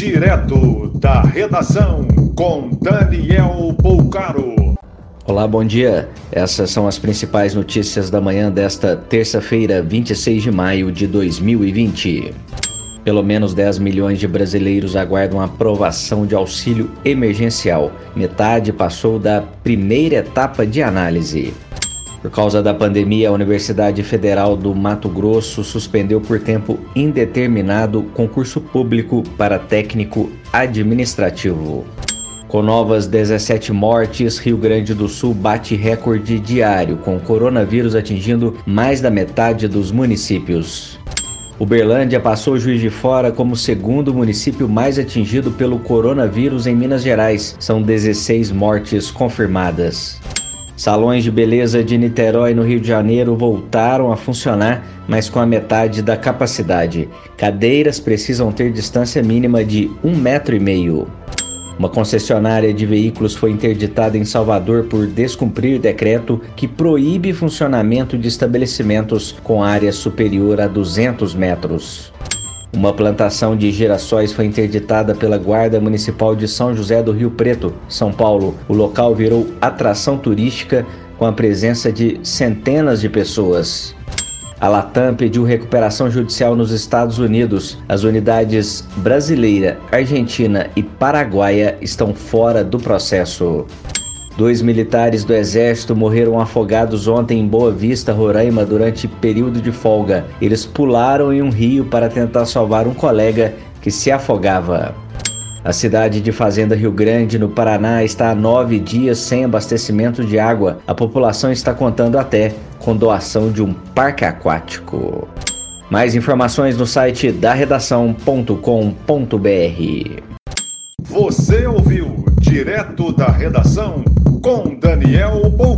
Direto da redação com Daniel Poucaro. Olá, bom dia. Essas são as principais notícias da manhã desta terça-feira, 26 de maio de 2020. Pelo menos 10 milhões de brasileiros aguardam a aprovação de auxílio emergencial. Metade passou da primeira etapa de análise. Por causa da pandemia, a Universidade Federal do Mato Grosso suspendeu por tempo indeterminado concurso público para técnico administrativo. Com novas 17 mortes, Rio Grande do Sul bate recorde diário, com o coronavírus atingindo mais da metade dos municípios. Uberlândia passou Juiz de Fora como segundo município mais atingido pelo coronavírus em Minas Gerais. São 16 mortes confirmadas. Salões de beleza de Niterói, no Rio de Janeiro, voltaram a funcionar, mas com a metade da capacidade. Cadeiras precisam ter distância mínima de um metro e meio. Uma concessionária de veículos foi interditada em Salvador por descumprir decreto que proíbe funcionamento de estabelecimentos com área superior a 200 metros. Uma plantação de girassóis foi interditada pela Guarda Municipal de São José do Rio Preto, São Paulo. O local virou atração turística com a presença de centenas de pessoas. A Latam pediu recuperação judicial nos Estados Unidos. As unidades brasileira, argentina e paraguaia estão fora do processo. Dois militares do Exército morreram afogados ontem em Boa Vista, Roraima, durante período de folga. Eles pularam em um rio para tentar salvar um colega que se afogava. A cidade de Fazenda Rio Grande, no Paraná, está há nove dias sem abastecimento de água. A população está contando até com doação de um parque aquático. Mais informações no site da redação.com.br. Você ouviu direto da redação com Daniel Bolcaro.